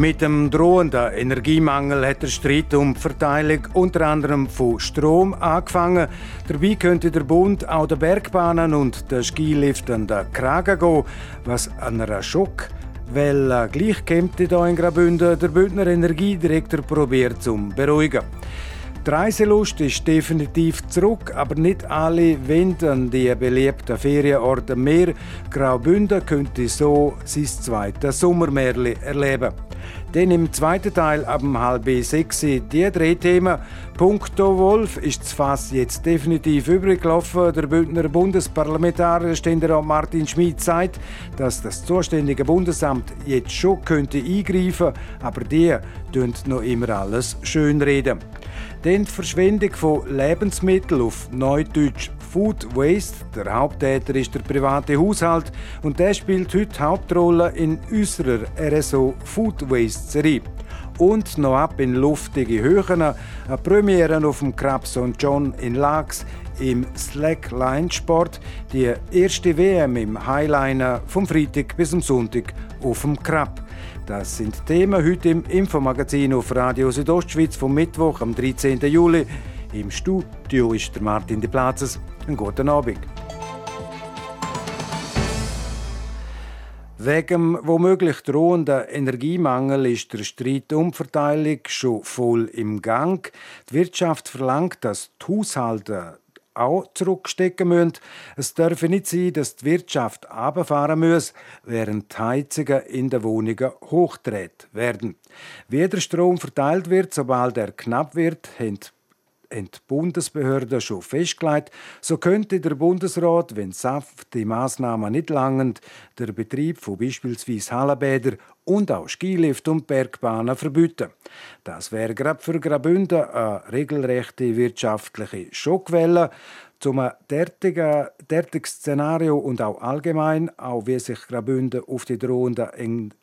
Mit dem drohenden Energiemangel hat der Streit um die Verteilung unter anderem von Strom angefangen. Dabei könnte der Bund auch den Bergbahnen und den Skilift an den Kragen gehen, was an einer Schockwelle gleich kommt hier in Graubünden. Der Bündner Energiedirektor probiert zu beruhigen. Die Reiselust ist definitiv zurück, aber nicht alle wenden die beliebten Ferienorte mehr. Graubünden könnte so sein zweites Sommermärchen erleben. Dann im zweiten Teil ab halb sechs die Drehthemen. Punkto Wolf ist das Fass jetzt definitiv übrig gelaufen. Der Bündner Bundesparlamentarier Ständerat Martin Schmid sagt, dass das zuständige Bundesamt jetzt schon könnte eingreifen, aber die tun noch immer alles schönreden. Dann die Verschwendung von Lebensmitteln auf Neudeutsch Food Waste. Der Haupttäter ist der private Haushalt und der spielt heute Hauptrolle in unserer RSO Food Waste Serie. Und noch ab in luftige Höhen eine Premiere auf dem Krab St. John in Lax im Slackline-Sport, die erste WM im Highliner vom Freitag bis zum Sonntag auf dem Krab. Das sind Themen heute im Infomagazin auf Radio Südostschweiz vom Mittwoch am 13. Juli. Im Studio ist der Martin de Platzes. Einen guten Abend. Wegen womöglich drohenden Energiemangel ist der Streit um schon voll im Gang. Die Wirtschaft verlangt, dass die Haushalte auch zurückstecken müssen. Es darf nicht sein, dass die Wirtschaft abfahren muss, während die Heizungen in den Wohnungen hochdreht werden. Wie der Strom verteilt wird, sobald er knapp wird, haben die Bundesbehörden schon festgelegt, so könnte der Bundesrat, wenn saftige Massnahmen nicht langen, der Betrieb von beispielsweise Hallenbädern und auch Skilift und Bergbahnen verbieten. Das wäre gerade für Graubünden eine regelrechte wirtschaftliche Schockwelle zum derartigen, Szenario und auch allgemein, auch wie sich Graubünden auf die drohende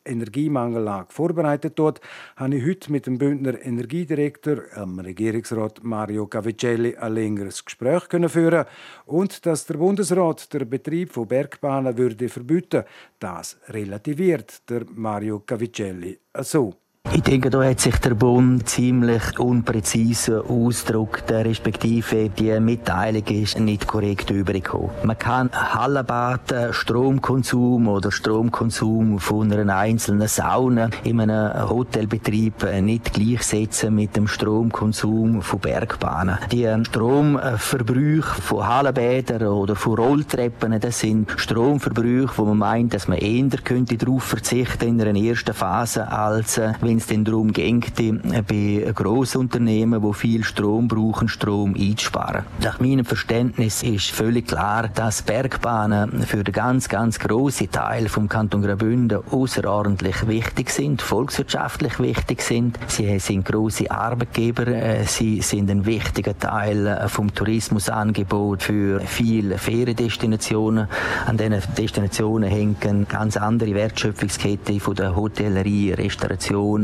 Energiemangellage vorbereitet tut, habe ich heute mit dem Bündner Energiedirektor, dem Regierungsrat Mario Cavicelli, ein längeres Gespräch führen und dass der Bundesrat den Betrieb von Bergbahnen würde verbieten, das relativiert der Mario Cavicelli so. Ich denke, da hat sich der Bund ziemlich unpräzise ausgedrückt, respektive die Mitteilung ist nicht korrekt übergekommen. Man kann Hallenbad, Stromkonsum oder Stromkonsum von einer einzelnen Sauna in einem Hotelbetrieb nicht gleichsetzen mit dem Stromkonsum von Bergbahnen. Die Stromverbrauche von Hallenbädern oder von Rolltreppen, das sind Stromverbrauche, wo man meint, dass man eher könnte darauf verzichten in einer ersten Phase, als wenn wenn es denn darum geht, bei Grossunternehmen, die viel Strom brauchen, Strom einzusparen. Nach meinem Verständnis ist völlig klar, dass Bergbahnen für den ganz, ganz grossen Teil vom Kanton Graubünden außerordentlich wichtig sind, volkswirtschaftlich wichtig sind. Sie sind grosse Arbeitgeber, äh, sie sind ein wichtiger Teil äh, vom Tourismusangebot für viele Feriendestinationen. An diesen Destinationen hängen ganz andere Wertschöpfungsketten von der Hotellerie, Restauration,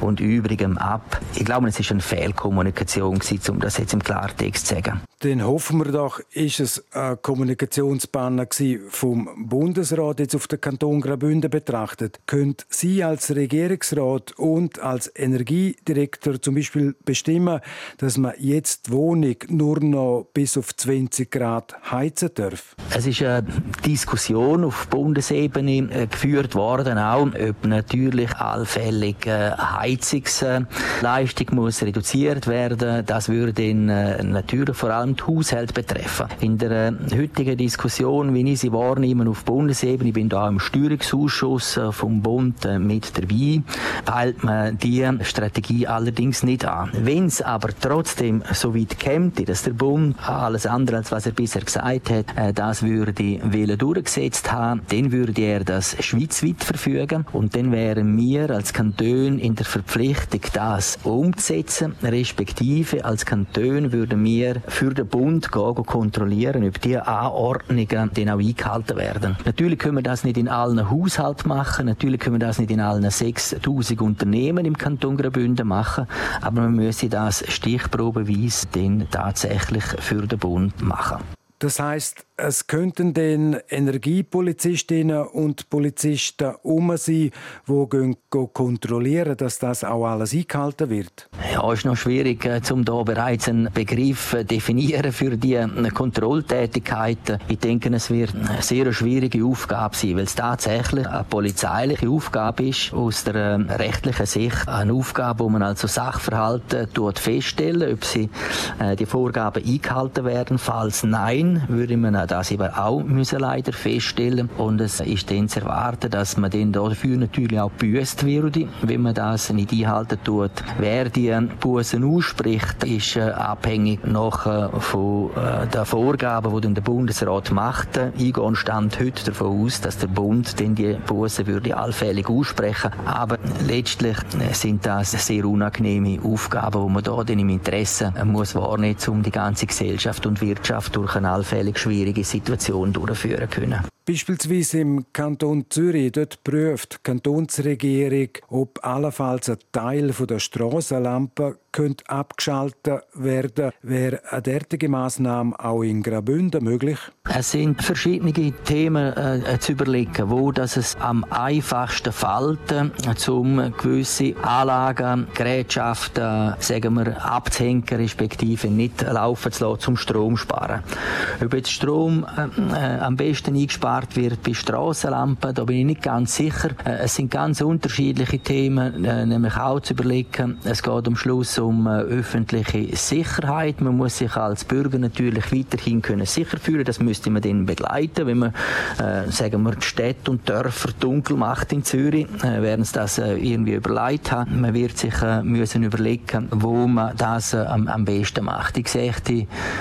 und Übrigem ab. Ich glaube, es ist eine Fehlkommunikation, um das jetzt im Klartext zu sagen. Dann hoffen wir doch, ist es eine Kommunikationspanne vom Bundesrat jetzt auf den Kanton Graubünden betrachtet. Könnt Sie als Regierungsrat und als Energiedirektor zum Beispiel bestimmen, dass man jetzt die Wohnung nur noch bis auf 20 Grad heizen darf? Es ist eine Diskussion auf Bundesebene äh, geführt worden, auch ob natürlich allfällig äh, Heizungsleistung muss reduziert werden. Das würde in, äh, natürlich vor allem die Haushalte betreffen. In der heutigen Diskussion, wie ich sie wahrnehme auf Bundesebene, ich bin da im Steuerungsausschuss vom Bund mit dabei, peilt man die Strategie allerdings nicht an. Wenn es aber trotzdem so weit käme, dass der Bund alles andere, als was er bisher gesagt hat, das würde Wählen durchgesetzt haben, dann würde er das schweizweit verfügen und dann wären wir als Kanton Kantone in der Verpflichtung, das umzusetzen, respektive als Kanton würden wir für den Bund gehen, kontrollieren, ob die Anordnungen dann auch eingehalten werden. Natürlich können wir das nicht in allen Haushalten machen, natürlich können wir das nicht in allen 6000 Unternehmen im Kanton Graubünden machen, aber man müsse das stichprobeweise dann tatsächlich für den Bund machen. Das heißt, es könnten den Energiepolizistinnen und Polizisten um sein, die kontrollieren, dass das auch alles eingehalten wird. Ja, ist noch schwierig, äh, um da bereits einen Begriff zu definieren für die äh, Kontrolltätigkeiten. Ich denke, es wird eine sehr schwierige Aufgabe sein, weil es tatsächlich eine polizeiliche Aufgabe ist, aus der äh, rechtlichen Sicht. Eine Aufgabe, wo man also Sachverhalte feststellen, ob sie die Vorgaben eingehalten werden. Falls nein, würde man das eben auch müssen leider feststellen und es ist dann zu erwarten, dass man dann dafür natürlich auch büßt würde, wenn man das nicht einhalten tut. Wer die Bußen ausspricht, ist äh, abhängig noch von äh, den Vorgaben, die der Bundesrat macht. Eingehen stand heute davon aus, dass der Bund dann die Bußen würde allfällig aussprechen. Aber letztlich sind das sehr unangenehme Aufgaben, die man da dann im Interesse muss wahrnehmen, um die ganze Gesellschaft und Wirtschaft durch eine allfällig schwierige Situation durchführen können. Beispielsweise im Kanton Zürich, dort prüft die Kantonsregierung, ob allenfalls ein Teil der Strassenlampe könnte abgeschaltet werden. Wäre eine derartige Massnahme auch in Graubünden möglich? Es sind verschiedene Themen äh, zu überlegen, wo das es am einfachsten fällt, um gewisse Anlagen, Gerätschaften, sagen wir, abzuhängen, respektive nicht laufen zu lassen, zum Strom sparen. Ob jetzt Strom äh, äh, am besten eingespart wird bei Strassenlampen, da bin ich nicht ganz sicher. Äh, es sind ganz unterschiedliche Themen, äh, nämlich auch zu überlegen. Es geht am Schluss um äh, öffentliche Sicherheit. Man muss sich als Bürger natürlich weiterhin können sicher fühlen. Das müsste man dann begleiten, wenn man, sagen wir, die Städte und Dörfer dunkel macht in Zürich, werden sie das irgendwie überlegt haben. Man wird sich müssen überlegen, wo man das am, am besten macht. Ich sehe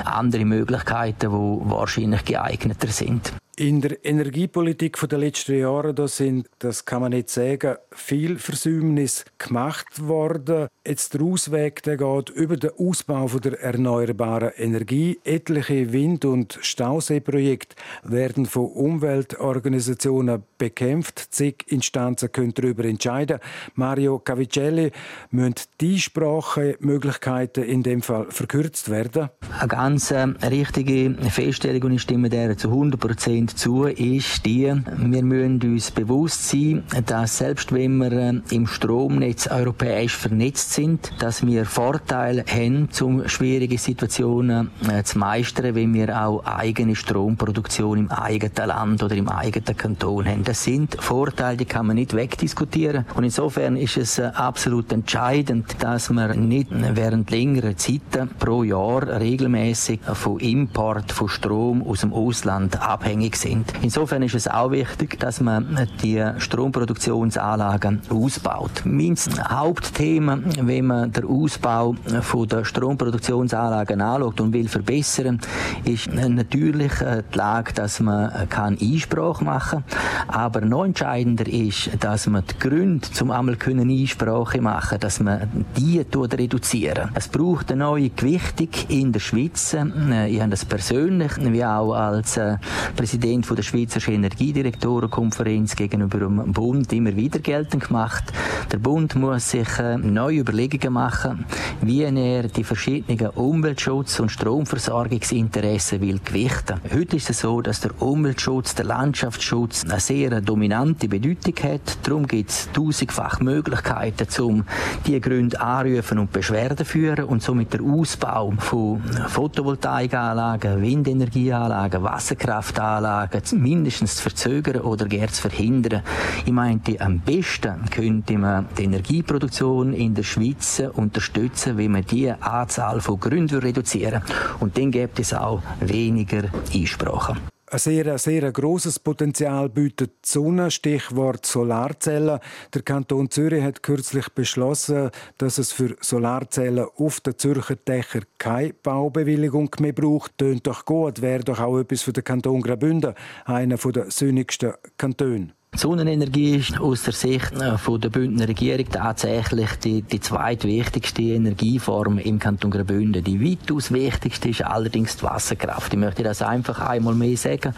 andere Möglichkeiten, die wahrscheinlich geeigneter sind. In der Energiepolitik der letzten Jahre da sind, das kann man nicht sagen, viel Versäumnis gemacht worden. Jetzt der Ausweg der geht über den Ausbau der erneuerbaren Energie. Etliche Wind- und Stauseeprojekte werden von Umweltorganisationen bekämpft. Zig Instanzen können darüber entscheiden. Mario Cavicelli, müssen die Sprachemöglichkeiten in dem Fall verkürzt werden? Eine ganz äh, richtige Feststellung und ich stimme der zu 100 Prozent zu, ist die, wir müssen uns bewusst sein, dass selbst wenn wir äh, im Stromnetz europäisch vernetzt sind, dass wir Vorteile haben, um schwierige Situationen äh, zu meistern, wenn wir auch eigene Stromproduktion im eigenen Land oder im eigenen Kanton haben. Das sind Vorteile, die kann man nicht wegdiskutieren. Und insofern ist es äh, absolut entscheidend, dass man nicht während längerer Zeiten pro Jahr regelmäßig von Import von Strom aus dem Ausland abhängig sind. Insofern ist es auch wichtig, dass man die Stromproduktionsanlagen ausbaut. Mein Hauptthema, wenn man den Ausbau der Stromproduktionsanlagen anschaut und will verbessern, ist natürlich äh, die Lage, dass man kann Einsprache machen kann. Aber noch entscheidender ist, dass man die Gründe zum einmal können Einsprache machen, dass man die reduzieren. Es braucht eine neue Gewichtung in der Schweiz. Äh, ich habe das persönlich, wie auch als äh, Präsident der Schweizer Energiedirektorenkonferenz gegenüber dem Bund immer wieder geltend gemacht. Der Bund muss sich äh, neue Überlegungen machen, wie er die verschiedenen Umweltschutz- und Stromversorgungsinteressen will gewichten. Heute ist es so, dass der Umweltschutz, der Landschaftsschutz sehr dominante Bedeutung hat. Darum gibt es tausendfach Möglichkeiten, um diese Gründe anrufen und Beschwerden führen und somit der Ausbau von Photovoltaikanlagen, Windenergieanlagen, Wasserkraftanlagen Anlagen mindestens zu verzögern oder gar zu verhindern. Ich meinte, am besten könnte man die Energieproduktion in der Schweiz unterstützen, wenn man die Anzahl von Gründen reduzieren Und dann gibt es auch weniger Einsprachen. Ein sehr, sehr grosses Potenzial bietet die Sonne, Stichwort Solarzellen. Der Kanton Zürich hat kürzlich beschlossen, dass es für Solarzellen auf den Zürcher Dächern keine Baubewilligung mehr braucht. Tönt doch gut, wäre doch auch etwas für den Kanton Graubünden, einer der sonnigsten Kantone. Sonnenenergie ist aus der Sicht äh, von der Bündner Regierung tatsächlich die, die zweitwichtigste Energieform im Kanton Graubünden. Die weitaus wichtigste ist allerdings die Wasserkraft. Ich möchte das einfach einmal mehr sagen.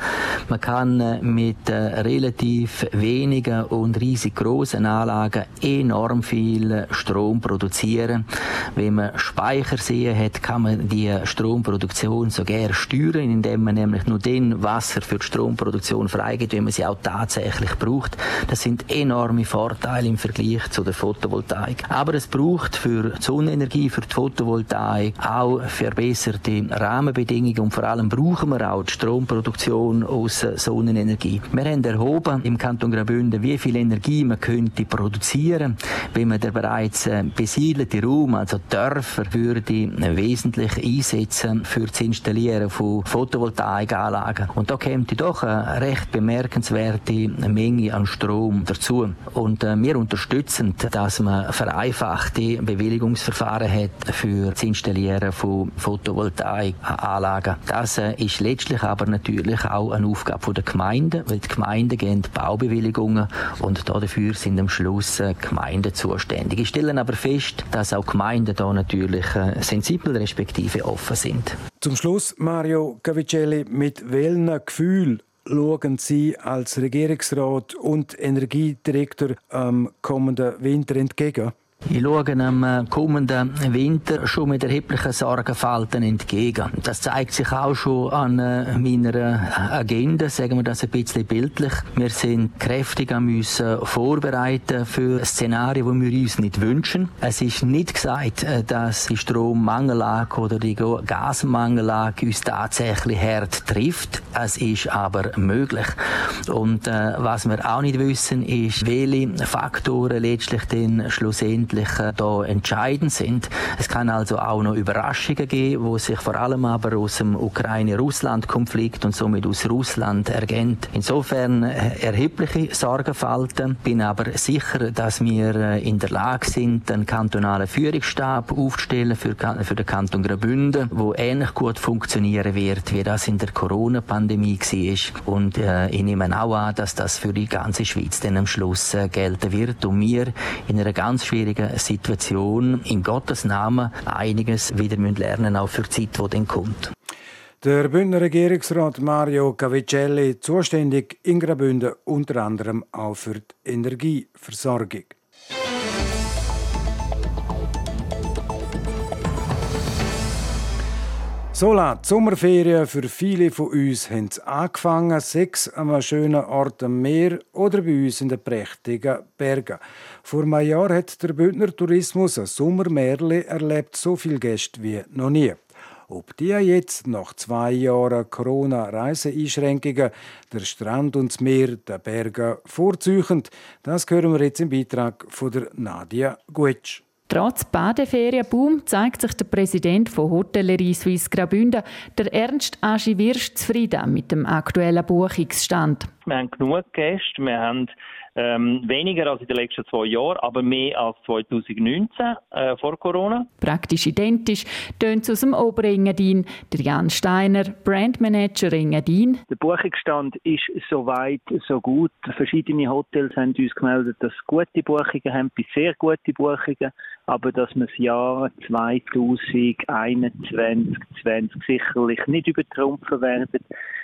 Man kann äh, mit äh, relativ wenigen und riesig großen Anlagen enorm viel Strom produzieren. Wenn man Speicherseen hat, kann man die Stromproduktion sogar steuern, indem man nämlich nur den Wasser für die Stromproduktion freigibt, wenn man sie auch tatsächlich braucht. Das sind enorme Vorteile im Vergleich zu der Photovoltaik. Aber es braucht für die Sonnenenergie, für die Photovoltaik auch verbesserte Rahmenbedingungen und vor allem brauchen wir auch die Stromproduktion aus Sonnenenergie. Wir haben erhoben im Kanton Graubünden, wie viel Energie man könnte produzieren, wenn man den bereits äh, besiedelte Raum, also Dörfer, würde wesentlich einsetzen für das Installieren von Photovoltaikanlagen. Und da käme doch eine recht bemerkenswerte Menge an Strom dazu. Und äh, wir unterstützen, dass man vereinfachte Bewilligungsverfahren hat für das Installieren von Photovoltaikanlagen. Das äh, ist letztlich aber natürlich auch eine Aufgabe der Gemeinden, weil die Gemeinden geben Baubewilligungen und dafür sind am Schluss äh, Gemeinden zuständig. Ich stelle aber fest, dass auch Gemeinden da natürlich äh, sensibel respektive offen sind. Zum Schluss, Mario Cavicelli, mit welchem Gefühl schauen Sie als Regierungsrat und Energiedirektor am kommenden Winter entgegen? Ich schaue dem äh, kommenden Winter schon mit erheblichen Sorgenfalten entgegen. Das zeigt sich auch schon an äh, meiner Agenda, sagen wir das ein bisschen bildlich. Wir sind kräftig an müssen vorbereiten für Szenarien, die wir uns nicht wünschen. Es ist nicht gesagt, äh, dass die Strommangellage oder die Gasmangellage uns tatsächlich hart trifft. Es ist aber möglich. Und äh, was wir auch nicht wissen, ist, welche Faktoren letztlich den schlussendlich Wesentlichen da entscheidend sind. Es kann also auch noch Überraschungen geben, wo sich vor allem aber aus dem Ukraine-Russland-Konflikt und somit aus Russland ergänzt. Insofern äh, erhebliche Sorgenfalten. Bin aber sicher, dass wir äh, in der Lage sind, einen kantonalen Führungsstab aufzustellen für, für den Kanton Graubünden, wo ähnlich gut funktionieren wird, wie das in der Corona-Pandemie war. Und äh, ich nehme auch an, dass das für die ganze Schweiz dann am Schluss äh, gelten wird und wir in einer ganz schwierigen schwierigen Situation in Gottes Namen einiges wieder lernen, auch für die Zeit, die dann kommt. Der Bündner Regierungsrat Mario Cavicelli, zuständig in Graubünden unter anderem auch für die Energieversorgung. So die Sommerferien für viele von uns haben angefangen, sechs an einem schönen Ort am Meer oder bei uns in den prächtigen Bergen. Vor einem Jahr hat der Bündner Tourismus ein Sommermärli erlebt, so viele Gäste wie noch nie. Ob die jetzt nach zwei Jahren Corona-Reiseeinschränkungen der Strand und das Meer der Berge vorziehen, das hören wir jetzt im Beitrag von der Nadia Guetsch. Trotz Badeferienboom zeigt sich der Präsident von Hotellerie Suisse Graubünden, der Ernst Aschi Wirsch, zufrieden mit dem aktuellen Buchungsstand. Wir haben genug Gäste, wir haben ähm, weniger als in den letzten zwei Jahren, aber mehr als 2019 äh, vor Corona. Praktisch identisch tönt es aus dem Oberengadin. Der Jan Steiner, Brandmanager Engadin. Der Buchungsstand ist soweit so gut. Verschiedene Hotels haben uns gemeldet, dass sie gute Buchungen haben, bis sehr gute Buchungen, aber dass wir das Jahr 2021 20 sicherlich nicht übertrumpfen werden.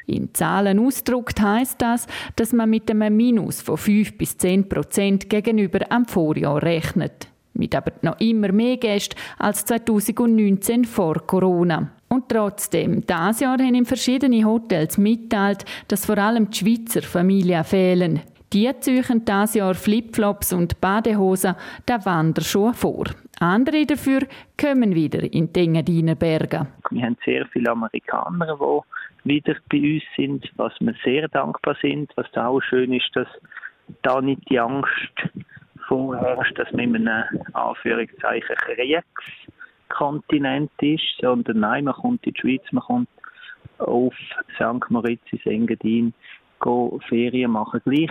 In Zahlen ausgedrückt heisst das, dass man mit einem Minus von 5 bis 10 Prozent gegenüber am Vorjahr rechnet. Mit aber noch immer mehr Gästen als 2019 vor Corona. Und trotzdem, dieses Jahr haben in verschiedene Hotels mitteilt, dass vor allem die Schweizer Familien fehlen. Die ziehen dieses Jahr Flipflops und Badehosen, der Wanderschuhe vor. Andere dafür kommen wieder in die Engadiner Berge. Wir haben sehr viele Amerikaner, die wieder bei uns sind, was wir sehr dankbar sind. Was da auch schön ist, dass da nicht die Angst vorherrscht, dass man in einem Anführungszeichen Kriegskontinent ist, sondern nein, man kommt in die Schweiz, man kommt auf St. Moritz ins Engadin, Ferien machen. Gleich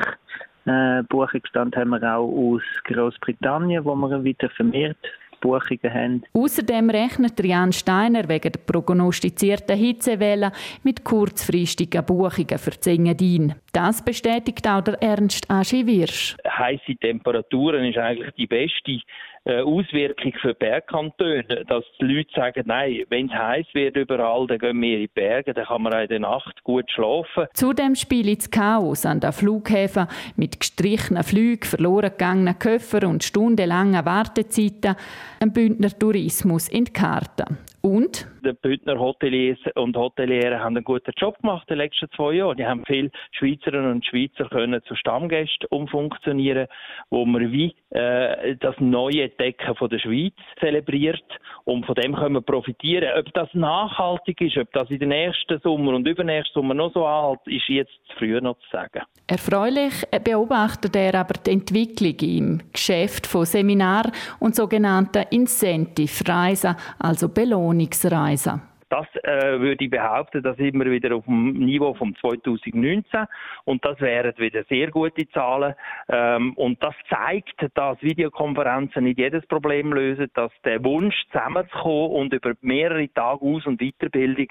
äh, Buchungsstand haben wir auch aus Großbritannien, wo wir wieder vermehrt Buchungen haben. Außerdem rechnet Jan Steiner wegen der prognostizierten Hitzewelle mit kurzfristigen Buchungen für Zengadin. Das bestätigt auch der Ernst Aschi Wirsch. Heiße Temperaturen ist eigentlich die beste Auswirkung für Bergkantone, dass die Leute sagen, nein, wenn es heiß wird überall, dann gehen wir in die Berge, dann kann man auch in der Nacht gut schlafen. Zudem spielt das Chaos an den Flughäfen mit gestrichenen Flügen, verloren gegangenen Köffer und stundenlangen Wartezeiten einen Bündner Tourismus in die Karten. Und? Die Bündner Hoteliers und Hoteliere haben einen guten Job gemacht in den letzten zwei Jahren. Die haben viele Schweizerinnen und Schweizer können zu Stammgästen umfunktionieren, wo man wie äh, das neue Entdecken von der Schweiz zelebriert und von dem können wir profitieren. Ob das nachhaltig ist, ob das in den nächsten Sommer und übernächsten Sommer noch so alt ist jetzt zu früh noch zu sagen. Erfreulich beobachtet er aber die Entwicklung im Geschäft von Seminar und sogenannten Incentive-Reisen, also Belohnungsreisen. Das äh, würde ich behaupten, dass sind wir wieder auf dem Niveau von 2019 und das wären wieder sehr gute Zahlen ähm, und das zeigt, dass Videokonferenzen nicht jedes Problem lösen, dass der Wunsch zusammenzukommen und über mehrere Tage Aus- und Weiterbildung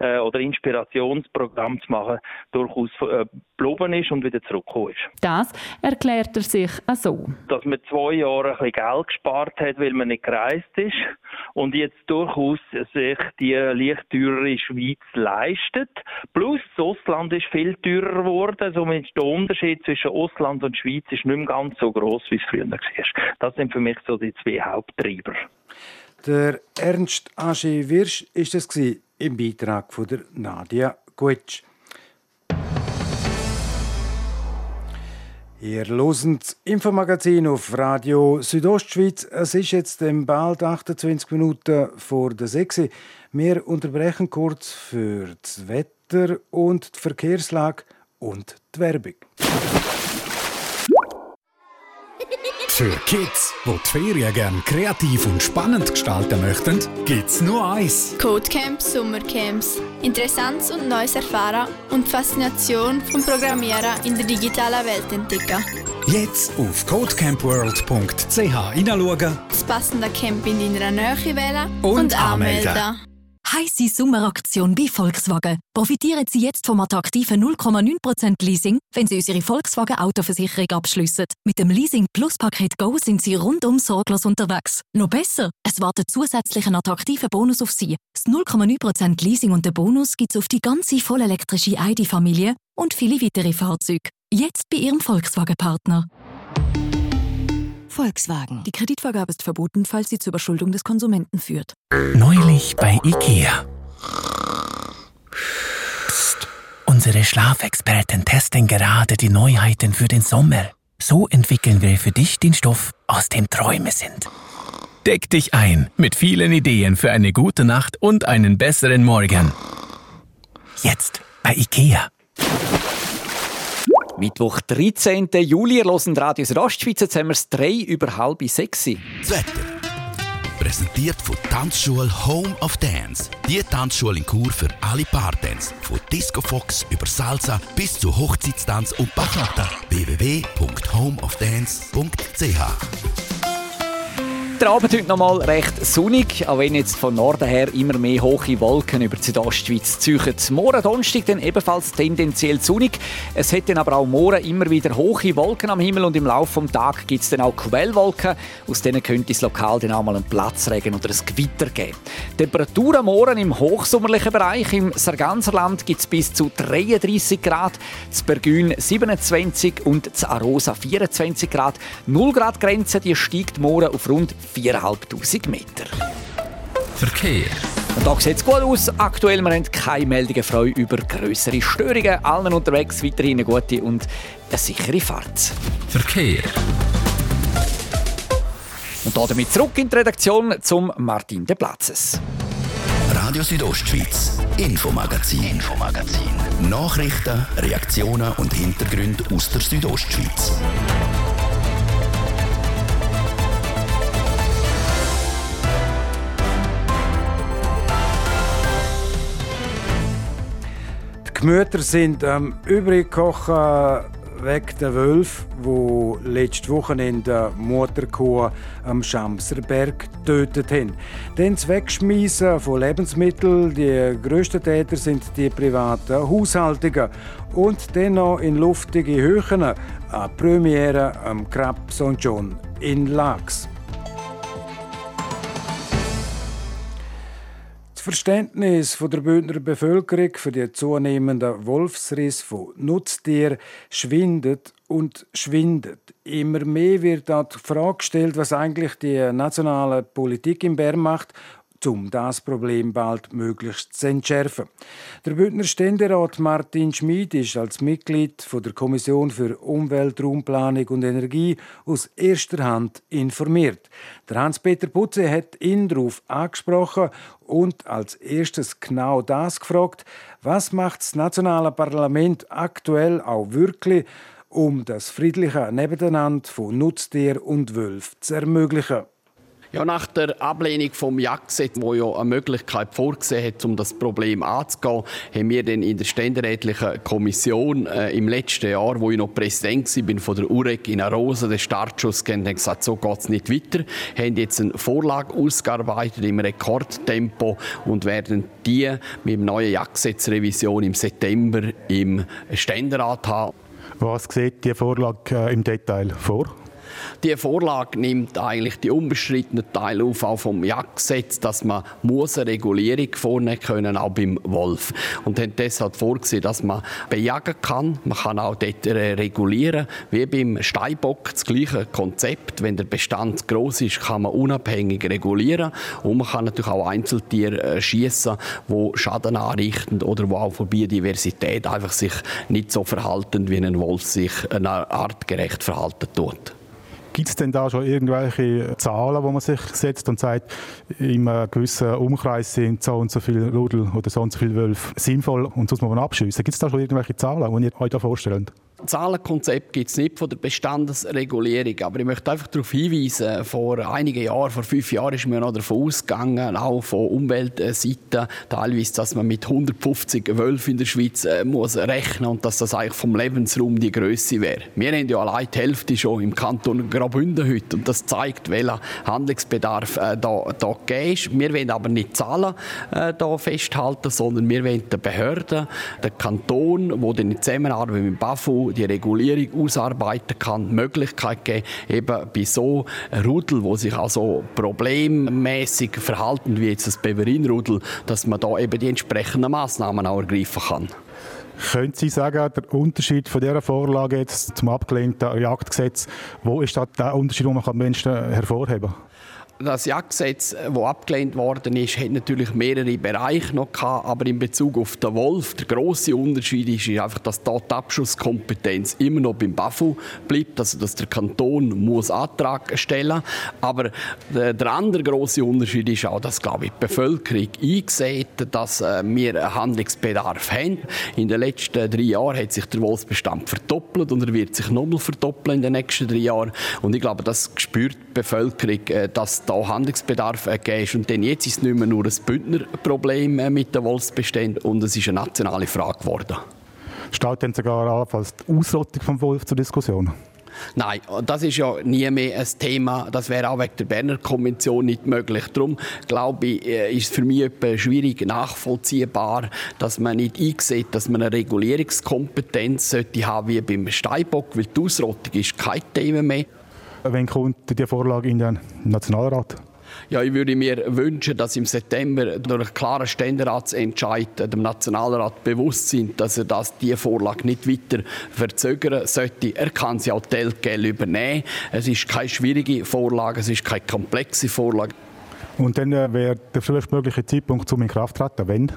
äh, oder Inspirationsprogramm zu machen durchaus äh, geblieben ist und wieder zurückgekommen ist. Das erklärt er sich auch so. Dass man zwei Jahre ein bisschen Geld gespart hat, weil man nicht gereist ist und jetzt durchaus sich die leicht teurere Schweiz leistet. Plus, das Ausland ist viel teurer geworden. Somit der Unterschied zwischen Ausland und Schweiz ist nicht mehr ganz so groß, wie es früher war. Das sind für mich so die zwei Haupttreiber. Der Ernst Asche Wirsch ist es im Beitrag von der Nadia Gutsch. Ihr losen das Infomagazin auf Radio Südostschweiz. Es ist jetzt bald 28 Minuten vor der 6. Wir unterbrechen kurz für das Wetter und die Verkehrslage und die Werbung. Für Kids, die die Ferien gerne kreativ und spannend gestalten möchten, gibt's nur eins. Codecamps, Sommercamps. Interessantes und Neues erfahren und die Faszination vom Programmieren in der digitalen Welt entdecken. Jetzt auf codecampworld.ch hineinschauen. Das passende Camp in deiner Nähe wählen und, und anmelden. anmelden. Heisse Sommeraktion bei Volkswagen. Profitieren Sie jetzt vom attraktiven 0,9% Leasing, wenn Sie unsere Volkswagen Autoversicherung abschliessen. Mit dem Leasing Plus Paket Go sind Sie rundum sorglos unterwegs. Noch besser, es wartet zusätzlich ein attraktiver Bonus auf Sie. Das 0,9% Leasing und der Bonus gibt es auf die ganze vollelektrische ID-Familie und viele weitere Fahrzeuge. Jetzt bei Ihrem Volkswagen-Partner. Volkswagen. Die Kreditvergabe ist verboten, falls sie zur Überschuldung des Konsumenten führt. Neulich bei IKEA. Psst. Unsere Schlafexperten testen gerade die Neuheiten für den Sommer. So entwickeln wir für dich den Stoff, aus dem Träume sind. Deck dich ein mit vielen Ideen für eine gute Nacht und einen besseren Morgen. Jetzt bei IKEA. Mittwoch, 13. Juli, ihr hört Radio Rostschweiz. Jetzt haben wir es drei über halb sechs. Das Wetter. Präsentiert von Tanzschule Home of Dance. Die Tanzschule in Kur für alle Partens. Von Disco Fox über Salsa bis zu Hochzeitstanz und Bachata. www.homeofdance.ch der Abend heute noch mal recht sonnig, auch wenn jetzt von Norden her immer mehr hohe Wolken über die Südostschweiz ziehen. Morgen Donnerstag dann ebenfalls tendenziell sonnig. Es hat dann aber auch morgen immer wieder hohe Wolken am Himmel und im Laufe des Tages gibt es dann auch Quellwolken. Aus denen könnte es lokal dann auch mal einen Platzregen oder ein Gewitter geben. Temperaturen morgen im hochsommerlichen Bereich. Im Sarganserland gibt es bis zu 33 Grad, zu Bergün 27 und zu Arosa 24 Grad. 0 Grad Grenze die steigt morgen auf rund 4'500 Meter. Verkehr. Und da sieht es gut aus. Aktuell wir haben keine Meldungen frei über größere Störungen. Allen unterwegs weiterhin eine gute und eine sichere Fahrt. Verkehr. Und damit zurück in die Redaktion zum Martin de Platzes. Radio Südostschweiz, Infomagazin, Infomagazin. Nachrichten, Reaktionen und Hintergründe aus der Südostschweiz. Gemüter sind am ähm, übrig kochen, wegen der Wölfe, wo letzte Wochenende Mutterkuh am Schamserberg getötet haben. Denn das Wegschmeißen von Lebensmitteln, die grössten Täter sind die privaten Haushaltungen. Und dennoch in luftige Höhen eine Premiere am Krab St. John in Lax. Verständnis von der Bündner Bevölkerung für die zunehmenden Wolfsriss von Nutztieren schwindet und schwindet. Immer mehr wird dort die Frage gestellt, was eigentlich die nationale Politik in Bern macht um das Problem bald möglichst zu entschärfen. Der Bündner Ständerat Martin Schmid ist als Mitglied der Kommission für Umwelt, Raumplanung und Energie aus erster Hand informiert. Der Hans-Peter Putze hat ihn darauf angesprochen und als erstes genau das gefragt, was macht das nationale Parlament aktuell auch wirklich, um das friedliche Nebeneinander von Nutztier und Wölfen zu ermöglichen. Ja, nach der Ablehnung vom Jagdgesetz, wo ja eine Möglichkeit vorgesehen hat, um das Problem anzugehen, haben wir dann in der ständerätlichen Kommission äh, im letzten Jahr, wo ich noch Präsident war, von der UREC in Arosa den Startschuss gegeben und gesagt, so geht es nicht weiter. Wir haben jetzt eine Vorlage ausgearbeitet im Rekordtempo und werden die mit dem neuen Jagdgesetzrevision im September im Ständerat haben. Was sieht die Vorlage äh, im Detail vor? Die Vorlage nimmt eigentlich die unbestrittenen Teile auf, auch vom Jagdgesetz, dass man muss eine Regulierung vornehmen können, auch beim Wolf. Und haben deshalb vorgesehen, dass man bejagen kann. Man kann auch dort regulieren, wie beim Steinbock das gleiche Konzept. Wenn der Bestand groß ist, kann man unabhängig regulieren und man kann natürlich auch Einzeltiere äh, schießen, wo Schaden anrichten oder wo auch für Biodiversität einfach sich nicht so verhalten, wie ein Wolf sich artgerecht verhalten tut. Gibt es denn da schon irgendwelche Zahlen, wo man sich setzt und sagt, in einem gewissen Umkreis sind so und so viele Rudel oder so und so viele Wölfe sinnvoll und sonst muss man abschiessen? Gibt es da schon irgendwelche Zahlen, die ihr euch da vorstellt? Zahlenkonzept gibt es nicht von der Bestandesregulierung, aber ich möchte einfach darauf hinweisen, vor einigen Jahren, vor fünf Jahren ist mir noch davon ausgegangen, auch von Umweltseite, teilweise, dass man mit 150 Wölfen in der Schweiz äh, muss rechnen und dass das eigentlich vom Lebensraum die Größe wäre. Wir haben ja allein die Hälfte schon im Kanton Graubünden heute und das zeigt, welcher Handlungsbedarf äh, da, da ist. Wir wollen aber nicht Zahlen äh, da festhalten, sondern wir wollen den Behörden, den Kanton, wo in Zusammenarbeit mit dem Die Regulierung ausarbeiten kann, die Möglichkeit geben, eben bei so Rudel, wo sich also problemmäßig verhalten, wie jetzt das Beverinrudel, dass man da eben die entsprechenden Maßnahmen auch ergreifen kann. Können Sie sagen, der Unterschied von dieser Vorlage jetzt zum abgelehnten Jagdgesetz, wo ist da der Unterschied, den man am Menschen hervorheben kann? Das Jagdgesetz, das abgelehnt worden ist, hat natürlich mehrere Bereiche noch gehabt, aber in Bezug auf den Wolf, der große Unterschied ist einfach, dass dort die Abschusskompetenz immer noch beim BAFU bleibt, also dass der Kanton muss Antrag stellen. Aber der, der andere große Unterschied ist auch, dass glaube ich die Bevölkerung eingesehen dass äh, wir Handlungsbedarf haben. In den letzten drei Jahren hat sich der Wolfsbestand verdoppelt und er wird sich nochmal verdoppeln in den nächsten drei Jahren. Und ich glaube, das spürt die Bevölkerung, äh, dass da Handlungsbedarf gegeben ist. Und dann jetzt ist es nicht mehr nur ein Bündner Problem äh, mit den Wolfsbeständen und es ist eine nationale Frage geworden. Steht denn sogar allenfalls die Ausrottung vom Wolf zur Diskussion? Nein, das ist ja nie mehr ein Thema. Das wäre auch wegen der Berner Konvention nicht möglich. Darum glaube ich, äh, ist es für mich schwierig nachvollziehbar, dass man nicht einsieht, dass man eine Regulierungskompetenz sollte haben wie beim Steinbock, weil die Ausrottung ist kein Thema mehr. Wann kommt die Vorlage in den Nationalrat? Ja, ich würde mir wünschen, dass im September durch einen klaren Ständeratsentscheid dem Nationalrat bewusst sind, dass er das, die Vorlage nicht weiter verzögern sollte. Er kann sie auch telgel übernehmen. Es ist keine schwierige Vorlage, es ist keine komplexe Vorlage. Und dann äh, wäre der frühestmögliche Zeitpunkt zum Inkrafttreten, wenn?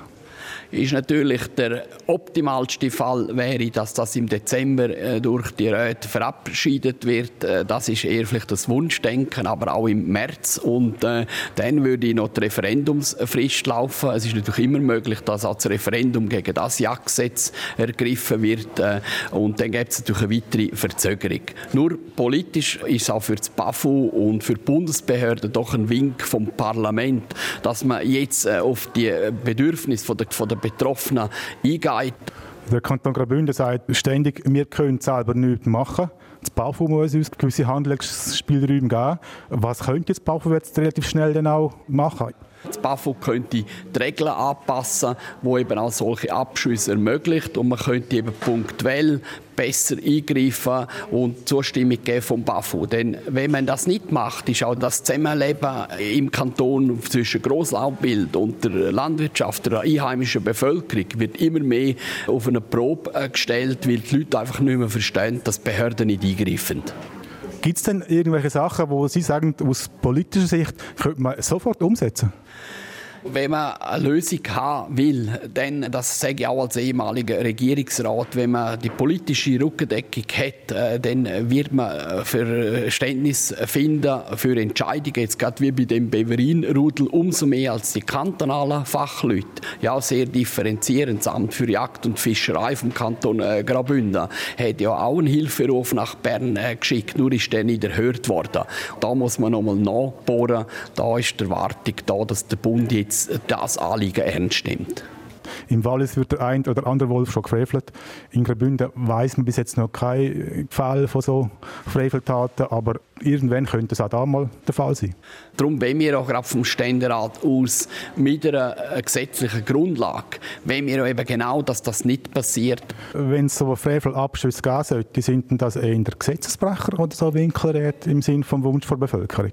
Ist natürlich der optimalste Fall wäre, dass das im Dezember äh, durch die Räte verabschiedet wird. Äh, das ist eher vielleicht das Wunschdenken, aber auch im März. Und äh, dann würde noch die Referendumsfrist laufen. Es ist natürlich immer möglich, dass als Referendum gegen das Jagdgesetz ergriffen wird. Äh, und dann gibt es natürlich eine weitere Verzögerung. Nur politisch ist auch für das BAFU und für die Bundesbehörden doch ein Wink vom Parlament, dass man jetzt auf die Bedürfnisse der, der Betroffenen eingeht. Der Kanton Graubünden sagt ständig, wir können selber nichts machen. Das BAFU muss uns gewisse Handlungsspielräume geben. Was könnte das BAFU jetzt relativ schnell dann auch machen? Das BAFU könnte die Regeln anpassen, die eben auch solche Abschüsse ermöglicht und man könnte eben punktuell besser eingreifen und Zustimmung geben vom BAFU. Denn wenn man das nicht macht, ist auch das Zusammenleben im Kanton zwischen Grosslaubbild und der Landwirtschaft, der einheimischen Bevölkerung, wird immer mehr auf eine Probe äh, gestellt, weil die Leute einfach nicht mehr verstehen, dass Behörden nicht eingreifen. Gibt es denn irgendwelche Sachen, wo Sie sagen, aus politischer Sicht könnte man sofort umsetzen? Wenn man eine Lösung haben will, dann, das sage ich auch als ehemaliger Regierungsrat, wenn man die politische Rückendeckung hat, äh, dann wird man Verständnis finden für Entscheidungen, jetzt gerade wie bei dem Beverin-Rudel, umso mehr als die kantonalen Fachleute. Ja, sehr differenzierend. Das Amt für Jagd und Fischerei vom Kanton äh, Graubünden hat ja auch einen Hilferuf nach Bern äh, geschickt, nur ist der nicht erhört worden. Da muss man nochmal nachbohren. Da ist die Erwartung da, dass der Bund jetzt jetzt das Anliegen ernst nimmt. Im Wallis wird der ein oder andere Wolf schon gefrevelt. In Graubünden weiß man bis jetzt noch keinen Fall von so Freveltaten, aber irgendwann könnte es auch da mal der Fall sein. Darum wollen wir auch gerade vom Ständerat aus mit einer äh, gesetzlichen Grundlage, wenn wir eben genau, dass das nicht passiert. Wenn es so Frevelabschüsse geben sollte, sind das eher der Gesetzesbrecher oder so Winkelrät im Sinne vom Wunsch der Bevölkerung?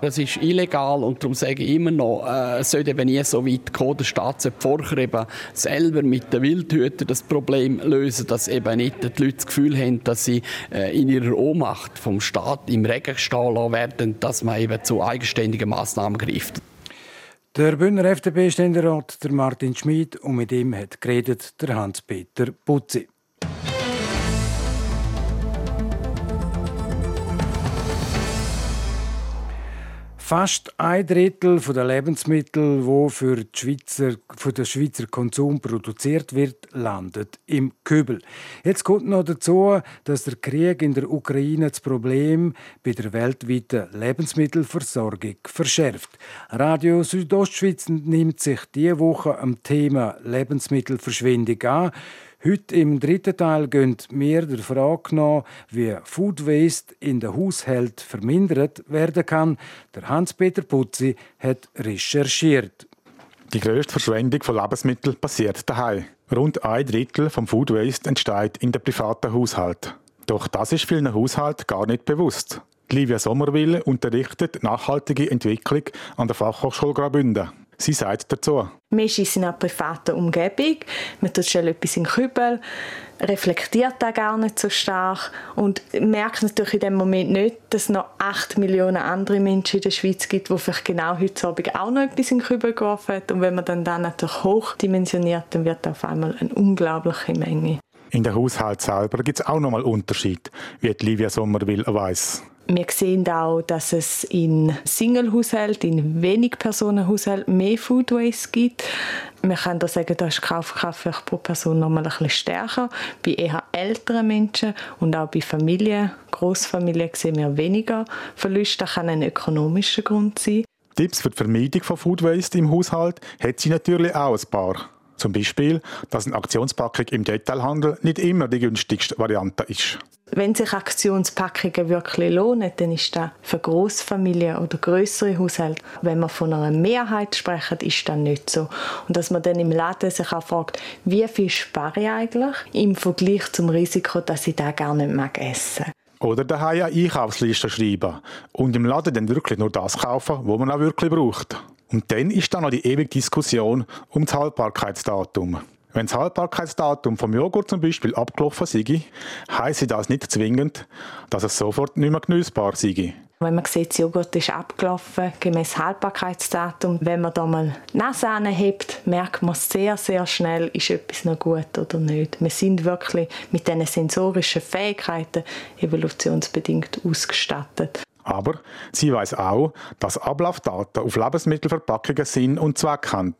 Das ist illegal und darum sage ich immer noch, äh, es sollte eben nie so weit kommen, der Staat sollte vorher eben selber mit den Wildhütern das Problem lösen, dass eben nicht die Leute das Gefühl haben, dass sie äh, in ihrer Ohnmacht vom Staat im Regen stehen lassen werden, dass man eben zu eigenständigen Massnahmen greift. Der Bündner FDP-Ständerat, der Martin Schmid, und mit ihm hat geredet der Hans-Peter Putzi. Fast ein Drittel der Lebensmittel, wo für, Schweizer, für den Schweizer Konsum produziert wird, landet im Kübel. Jetzt kommt noch dazu, dass der Krieg in der Ukraine das Problem bei der weltweiten Lebensmittelversorgung verschärft. Radio Südostschweiz nimmt sich diese Woche am Thema Lebensmittelverschwendung an. Heute im dritten Teil gehen wir der Frage nach, wie Food Waste in den Haushalten vermindert werden kann. Der Hans-Peter Putzi hat recherchiert. Die grösste Verschwendung von Lebensmitteln passiert daheim. Rund ein Drittel vom Food Waste entsteht in den privaten Haushalten. Doch das ist vielen Haushalten gar nicht bewusst. Livia Sommerwille unterrichtet nachhaltige Entwicklung an der Fachhochschule Graubünden. Sie sagt dazu. Meistens in einer privaten Umgebung. Man tut schnell etwas in den Kübel, reflektiert das gar nicht so stark und merkt natürlich in dem Moment nicht, dass es noch 8 Millionen andere Menschen in der Schweiz gibt, die vielleicht genau heute Abend auch noch etwas in den Kübel geworfen haben. Und wenn man dann, dann natürlich hochdimensioniert, dann wird auf einmal eine unglaubliche Menge. In der Haushalt selber gibt es auch nochmal Unterschied, wie Livia Sommerwil weiß. Wir sehen auch, dass es in Single-Haushalten, in Wenig-Personen-Haushalten mehr Food Waste gibt. Man kann da sagen, da ist die Kaufkraft pro Person noch mal ein bisschen stärker. Bei eher älteren Menschen und auch bei Familien, Großfamilien sehen wir weniger Verluste. Das kann ein ökonomischer Grund sein. Tipps für die Vermeidung von Food Waste im Haushalt hat sie natürlich auch ein paar. Zum Beispiel, dass eine Aktionspackung im Detailhandel nicht immer die günstigste Variante ist. Wenn sich Aktionspackungen wirklich lohnen, dann ist das für Großfamilien oder größere Haushalte. Wenn wir von einer Mehrheit sprechen, ist das nicht so. Und dass man dann im Laden sich auch fragt, wie viel spare ich eigentlich im Vergleich zum Risiko, dass ich das gar nicht mag essen oder daheim eine Einkaufsliste schreiben und im Laden dann wirklich nur das kaufen, was man auch wirklich braucht. Und dann ist da noch die ewige Diskussion um das Haltbarkeitsdatum. Wenn das Haltbarkeitsdatum vom Joghurt zum Beispiel abgelaufen sei, heisst das nicht zwingend, dass es sofort nicht mehr genießbar sei. Wenn man sieht, das Joghurt ist abgelaufen, gemäß Haltbarkeitsdatum, wenn man da mal die Nase anhebt, merkt man sehr, sehr schnell, ist etwas noch gut oder nicht. Wir sind wirklich mit diesen sensorischen Fähigkeiten evolutionsbedingt ausgestattet. Aber sie weiß auch, dass Ablaufdaten auf Lebensmittelverpackungen Sinn und Zweck haben.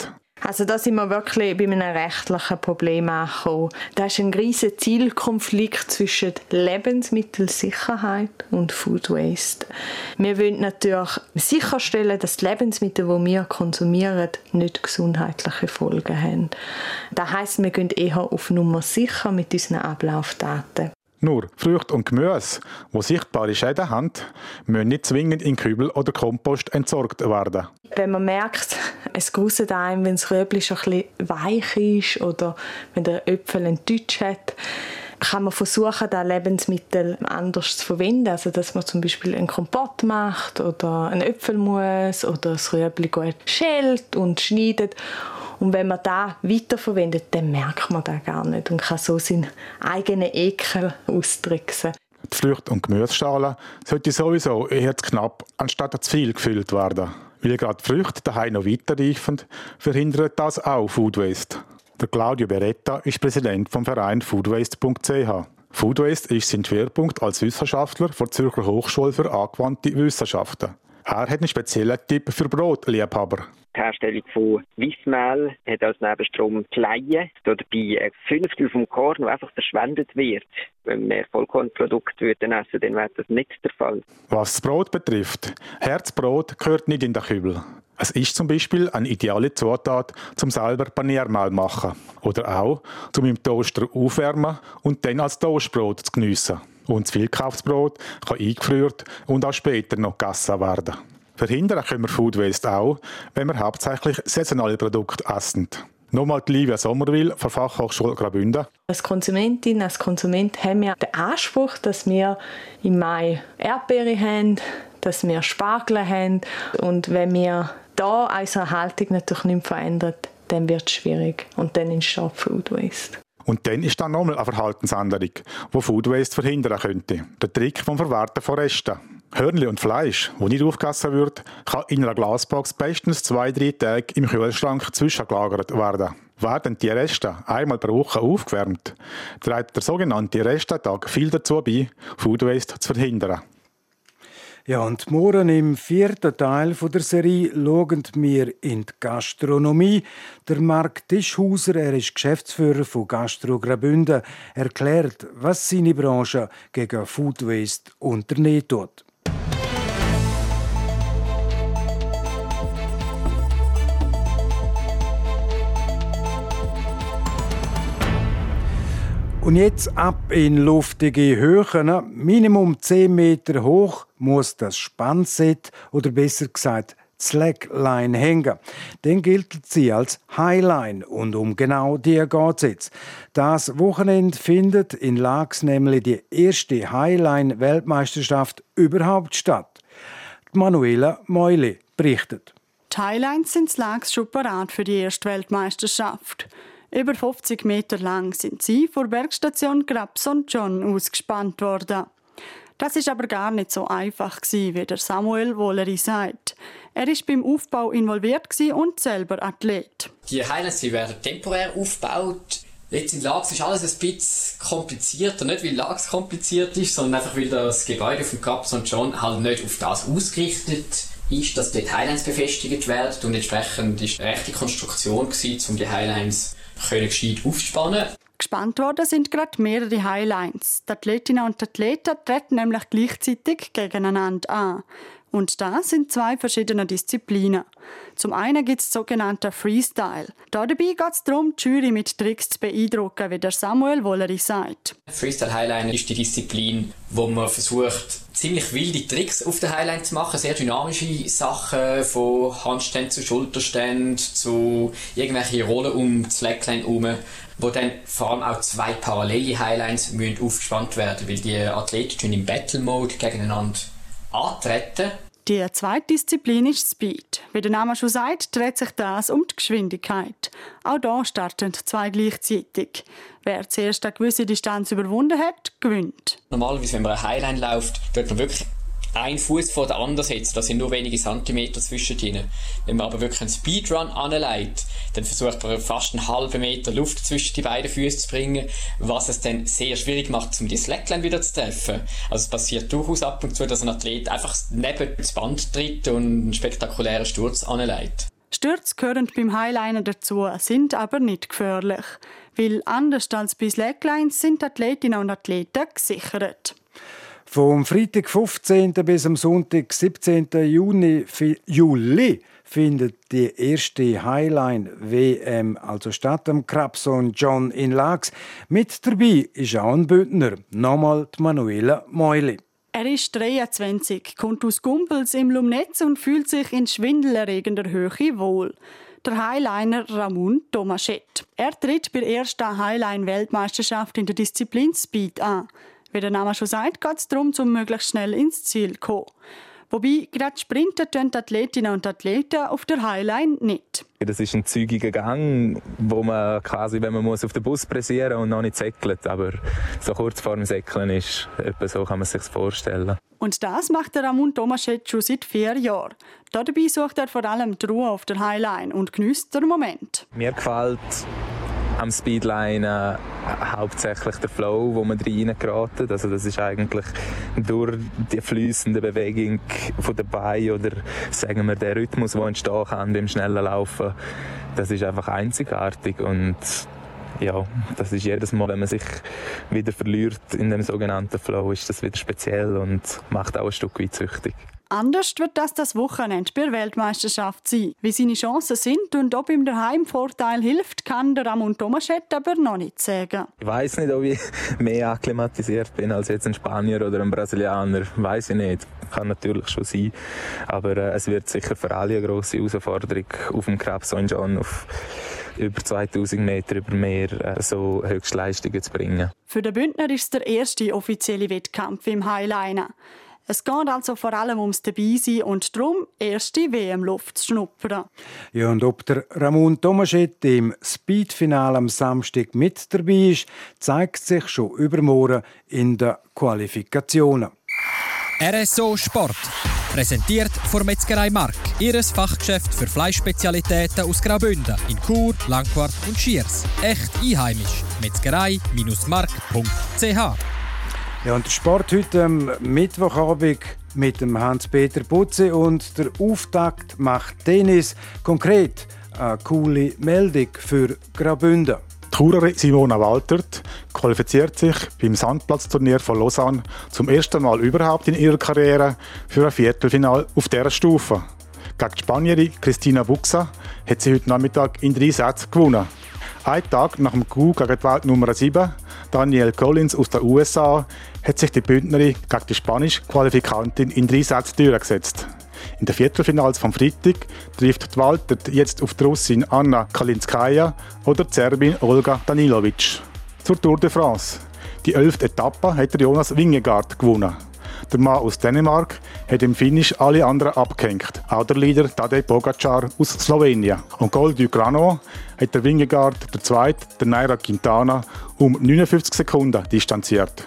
Also da sind wir wirklich bei einem rechtlichen Problem angekommen. Da ist ein riesiger Zielkonflikt zwischen Lebensmittelsicherheit und Food Waste. Wir wollen natürlich sicherstellen, dass die Lebensmittel, die wir konsumieren, nicht gesundheitliche Folgen haben. Das heisst, wir gehen eher auf Nummer sicher mit unseren Ablaufdaten. Nur Früchte und Gemüse, die sichtbare Schäden haben, müssen nicht zwingend in Kübel oder Kompost entsorgt werden. Wenn man merkt, es gruselt einem, wenn das Röbli schon ein bisschen weich ist oder wenn der Äpfel einen Deutsch hat, kann man versuchen, das Lebensmittel anders zu verwenden. Also, dass man zum Beispiel einen Kompott macht oder einen Äpfelmus oder das Röbli gut schält und schneidet und wenn man da weiterverwendet, dann merkt man das gar nicht und kann so seinen eigenen Ekel austricksen. Die Früchte- und Gemüseschale sollte sowieso eher zu knapp anstatt zu viel gefüllt werden. Weil gerade die Früchte daheim noch weiterreifen, verhindert das auch Food Waste. Der Claudio Beretta ist Präsident vom Verein foodwaste.ch. Food ist sein Schwerpunkt als Wissenschaftler der Zürcher Hochschule für angewandte Wissenschaften. Er hat einen speziellen Tipp für Brotliebhaber. Die Herstellung von Weissmehl hat als Nebenstrom Kleie, dabei ein Fünftel vom Korn, das einfach verschwendet wird. Wenn wir Vollkornprodukte würden essen, dann wäre das nicht der Fall. Was das Brot betrifft, Herzbrot gehört nicht in den Kübel. Es ist zum Beispiel eine ideale Zutat, zum selber Paniermehl machen. Oder auch, zum im Toaster aufwärmen und dann als Toastbrot zu geniessen. Und das Vielkaufsbrot kann eingefriert und auch später noch gegessen werden. Verhindern können wir Food Waste auch, wenn wir hauptsächlich saisonale Produkte essen. Nochmal die Livia Sommerwil von Fachhochschule Graubünden. Als Konsumentin, als Konsument haben wir den Anspruch, dass wir im Mai Erdbeere haben, dass wir Spargel haben. Und wenn wir da unsere Haltung natürlich nicht verändern, dann wird es schwierig. Und dann entsteht Food Waste. Und dann ist da nochmal eine Verhaltensänderung, die Food Waste verhindern könnte. Der Trick vom Verwerten von Resten. Hörnli und Fleisch, wo nicht aufgegessen wird, kann in einer Glasbox bestens zwei, drei Tage im Kühlschrank zwischengelagert werden. Werden die Reste einmal pro Woche aufgewärmt, trägt der sogenannte Restetag viel dazu bei, Food Waste zu verhindern. Ja, und morgen im vierten Teil der Serie schauen wir in die Gastronomie. Der Marc Tischhauser, er ist Geschäftsführer von Gastro Graubünden, erklärt, was seine Branche gegen Food Waste unternehmen tut. Und jetzt ab in luftige Höhen. Minimum 10 Meter hoch muss das Spannset oder besser gesagt Slackline hängen. Dann gilt sie als Highline und um genau die geht es jetzt. Das Wochenende findet in Lax nämlich die erste Highline-Weltmeisterschaft überhaupt statt. Manuela Meuli berichtet. Die Highlines sind Lax schon parat für die erste Weltmeisterschaft. Über 50 Meter lang sind sie vor Bergstation Grabson John ausgespannt worden. Das ist aber gar nicht so einfach wie der Samuel Wolleri sagt. Er ist beim Aufbau involviert und selber Athlet. Die Highlands werden temporär aufgebaut. Jetzt in Lax ist alles ein bisschen komplizierter, nicht weil Lax kompliziert ist, sondern einfach weil das Gebäude von Grabson John halt nicht auf das ausgerichtet ist, dass dort Highlands befestigt werden und entsprechend ist eine rechte Konstruktion gewesen, um die Highlands können gescheit aufspannen. Gespannt worden sind gerade mehrere Highlines. Die Athletinnen und Athleten treten nämlich gleichzeitig gegeneinander an. Und das sind zwei verschiedene Disziplinen. Zum einen gibt es sogenannte Freestyle. Dabei geht es darum, die Jury mit Tricks zu beeindrucken, wie der Samuel Wolleri sagt. Freestyle Highline ist die Disziplin, wo man versucht, ziemlich wilde Tricks auf der Highline zu machen, sehr dynamische Sachen, von Handständen zu Schulterständen zu irgendwelche Rollen um das Slackline herum, wo dann vor allem auch zwei parallele Highlines müssen aufgespannt werden, weil die Athleten im Battle Mode gegeneinander antreten. Die zweite Disziplin ist Speed. Wie der Name schon sagt, dreht sich das um die Geschwindigkeit. Auch da starten zwei gleichzeitig. Wer zuerst eine gewisse Distanz überwunden hat, gewinnt. Normalerweise, wenn man eine Highline läuft, wird man wirklich ein Fuß vor der anderen setzt. Das sind nur wenige Zentimeter zwischen ihnen. Wenn man aber wirklich einen Speedrun anlegt, dann versucht man fast einen halben Meter Luft zwischen die beiden Füße zu bringen, was es dann sehr schwierig macht, um die Slackline wieder zu treffen. Also es passiert durchaus ab und zu, dass ein Athlet einfach neben das Band tritt und einen spektakulären Sturz anlegt. Stürze gehören beim Highliner dazu, sind aber nicht gefährlich. Weil anders als bei Slacklines sind Athletinnen und Athleten gesichert. Vom Freitag 15. bis am Sonntag 17. Juni, Juli findet die erste Highline WM also statt am Krabson John in Lax. Mit dabei ist auch ein Bündner, nochmal Manuela Meuli. Er ist 23, kommt aus Gumpels im Lumnetz und fühlt sich in schwindelerregender Höhe wohl. Der Highliner Ramon Tomaschett. Er tritt bei der ersten Highline-Weltmeisterschaft in der Disziplin Speed an. Wie der Name schon sagt, geht es darum, zum möglichst schnell ins Ziel zu kommen. Wobei, gerade Sprinter tun die Athletinnen und Athleten auf der Highline nicht. Das ist ein zügiger Gang, wo man quasi, wenn man muss, auf den Bus pressieren und noch nicht säckelt. Aber so kurz vor dem Säckeln ist, etwa so kann man sich vorstellen. Und das macht der Ramon Tomaschet schon seit vier Jahren. Dabei sucht er vor allem die Ruhe auf der Highline und genießt den Moment. Mir gefällt am Speedline äh, hauptsächlich der Flow, wo man reingeraten. Also das ist eigentlich durch die fließende Bewegung von der Beine oder sagen wir der Rhythmus, der entstehen kann beim schnellen Laufen, das ist einfach einzigartig und ja, das ist jedes Mal, wenn man sich wieder verliert in dem sogenannten Flow, ist das wieder speziell und macht auch ein Stück weit süchtig. Anders wird das das Wochenende bei der Weltmeisterschaft sein. Wie seine Chancen sind und ob ihm der Heimvorteil hilft, kann der Ramon Tomaschett aber noch nicht sagen. Ich weiß nicht, ob ich mehr akklimatisiert bin als jetzt ein Spanier oder ein Brasilianer. Weiß ich nicht. Kann natürlich schon sein. Aber äh, es wird sicher für alle eine grosse Herausforderung auf dem Krebs St. John auf über 2000 Meter über Meer äh, so Höchstleistungen zu bringen. Für den Bündner ist es der erste offizielle Wettkampf im Highliner. Es geht also vor allem ums Dabeisein und darum, erste WM-Luft zu schnuppern. Ja, und ob der Ramon Tomaschett im Speedfinale am Samstag mit dabei ist, zeigt sich schon übermorgen in den Qualifikationen. RSO Sport. Präsentiert von Metzgerei Mark. Ihres Fachgeschäft für Fleischspezialitäten aus Graubünden in Chur, Langquart und Schiers. Echt einheimisch. Metzgerei-mark.ch ja, und der Sport heute am Mittwochabend mit dem Hans-Peter Putze und der Auftakt macht Tennis. Konkret eine coole Meldung für Graubünden. Die Churerin Simona Waltert qualifiziert sich beim Sandplatzturnier von Lausanne zum ersten Mal überhaupt in ihrer Karriere für ein Viertelfinal auf dieser Stufe. Gegen die Spanierin Christina Buxa hat sie heute Nachmittag in drei Sätzen gewonnen. Ein Tag nach dem Coup gegen die Welt Nummer 7, Danielle Collins aus den USA, hat sich die Bündnerin gegen die spanische Qualifikantin in drei Sätzen durchgesetzt. In den Viertelfinals vom Freitag trifft die Walter jetzt auf die Russin Anna Kalinskaya oder die Serbin Olga Danilovic. Zur Tour de France. Die elfte Etappe hat Jonas Wingegaard gewonnen. Der Mann aus Dänemark hat im Finish alle anderen abgehängt. Auch der Leader Tadej Pogacar aus Slowenien. Und Gol du Grano hat der Wingegaard, der Zweite, der Naira Quintana, um 59 Sekunden distanziert.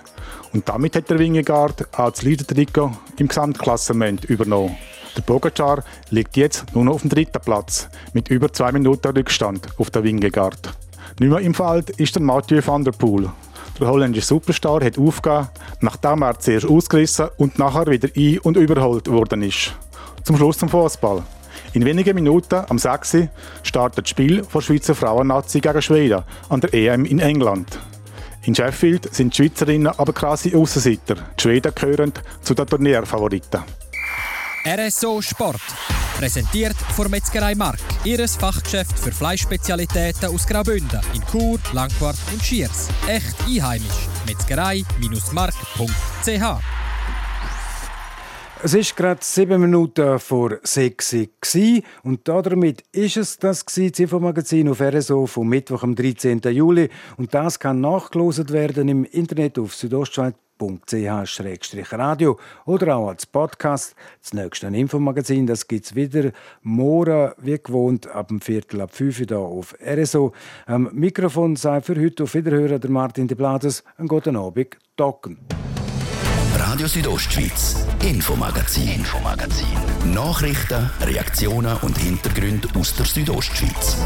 Und damit hat der Wingegaard auch das Leader-Trikot im Gesamtklassement übernommen. Der Pogacar liegt jetzt nur noch auf dem dritten Platz mit über zwei Minuten Rückstand auf der Wingegaard. Nicht mehr im Feld ist der Mathieu van der Poel. Der holländische Superstar hat aufgegeben, nachdem er zuerst ausgerissen und nachher wieder ein- und überholt worden ist. Zum Schluss zum Fußball. In wenigen Minuten, am 6. startet das Spiel der Schweizer Frauennazi gegen Schweden an der EM in England. In Sheffield sind die Schweizerinnen aber krasse Aussenseiter. Die Schweden gehören zu den Turnierfavoriten. RSO Sport. Präsentiert von Metzgerei Mark. Ihres Fachgeschäft für Fleischspezialitäten aus Graubünden in Chur, Langquart und Schiers. Echt einheimisch. Metzgerei-mark.ch es ist gerade sieben Minuten vor sechs und damit ist es das Infomagazin auf RSO vom Mittwoch, am 13. Juli. Und das kann nachgelost werden im Internet auf südostschweiz.ch-radio oder auch als Podcast. Das nächste Infomagazin, das gibt es wieder morgen, wie gewohnt, ab dem Viertel ab fünf hier auf RSO. Am Mikrofon sei für heute auf Wiederhören der Martin de Blades. Einen guten Abend, Docken. Radio Südostschweiz, Infomagazin, Infomagazin. Nachrichten, Reaktionen und Hintergründe aus der Südostschweiz.